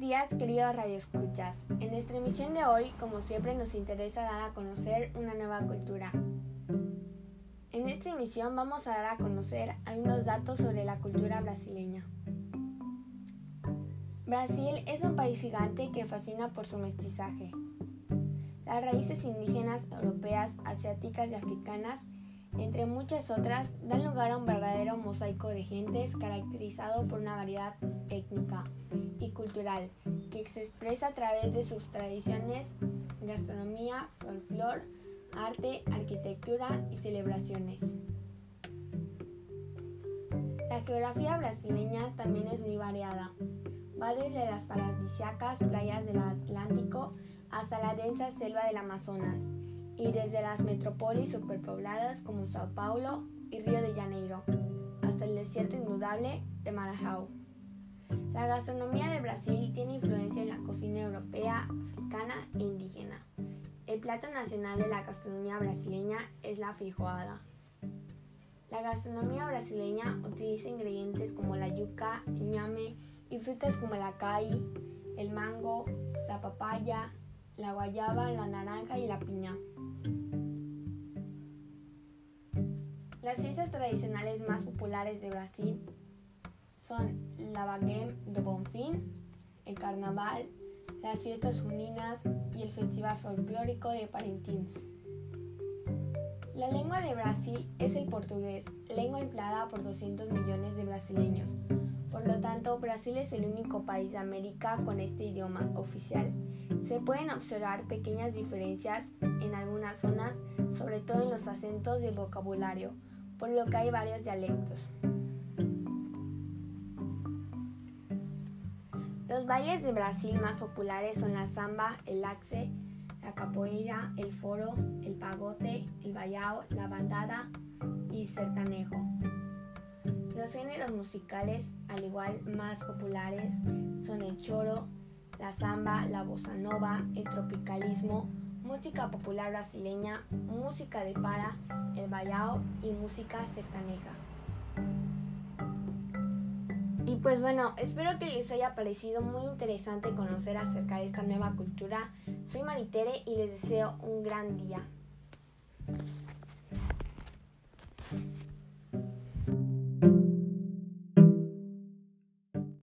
días, queridos radioescuchas. En nuestra emisión de hoy, como siempre, nos interesa dar a conocer una nueva cultura. En esta emisión vamos a dar a conocer algunos datos sobre la cultura brasileña. Brasil es un país gigante que fascina por su mestizaje. Las raíces indígenas europeas, asiáticas y africanas, entre muchas otras, dan lugar a un verdadero mosaico de gentes caracterizado por una variedad étnica cultural que se expresa a través de sus tradiciones, gastronomía, folclore, arte, arquitectura y celebraciones. La geografía brasileña también es muy variada. Va desde las paradisíacas playas del Atlántico hasta la densa selva del Amazonas y desde las metrópolis superpobladas como Sao Paulo y Río de Janeiro hasta el desierto indudable de Marajao. La gastronomía de Brasil tiene influencia en la cocina europea, africana e indígena. El plato nacional de la gastronomía brasileña es la feijoada. La gastronomía brasileña utiliza ingredientes como la yuca, el ñame y frutas como el acai, el mango, la papaya, la guayaba, la naranja y la piña. Las fiestas tradicionales más populares de Brasil son la Baguette de Bonfim, el Carnaval, las fiestas juninas y el Festival Folclórico de Parintins. La lengua de Brasil es el portugués, lengua empleada por 200 millones de brasileños. Por lo tanto, Brasil es el único país de América con este idioma oficial. Se pueden observar pequeñas diferencias en algunas zonas, sobre todo en los acentos y vocabulario, por lo que hay varios dialectos. Los bailes de Brasil más populares son la samba, el axe, la capoeira, el foro, el pagote, el baiao, la bandada y sertanejo. Los géneros musicales, al igual más populares, son el choro, la samba, la bossa nova, el tropicalismo, música popular brasileña, música de para, el baiao y música sertaneja. Y pues bueno, espero que les haya parecido muy interesante conocer acerca de esta nueva cultura. Soy Maritere y les deseo un gran día.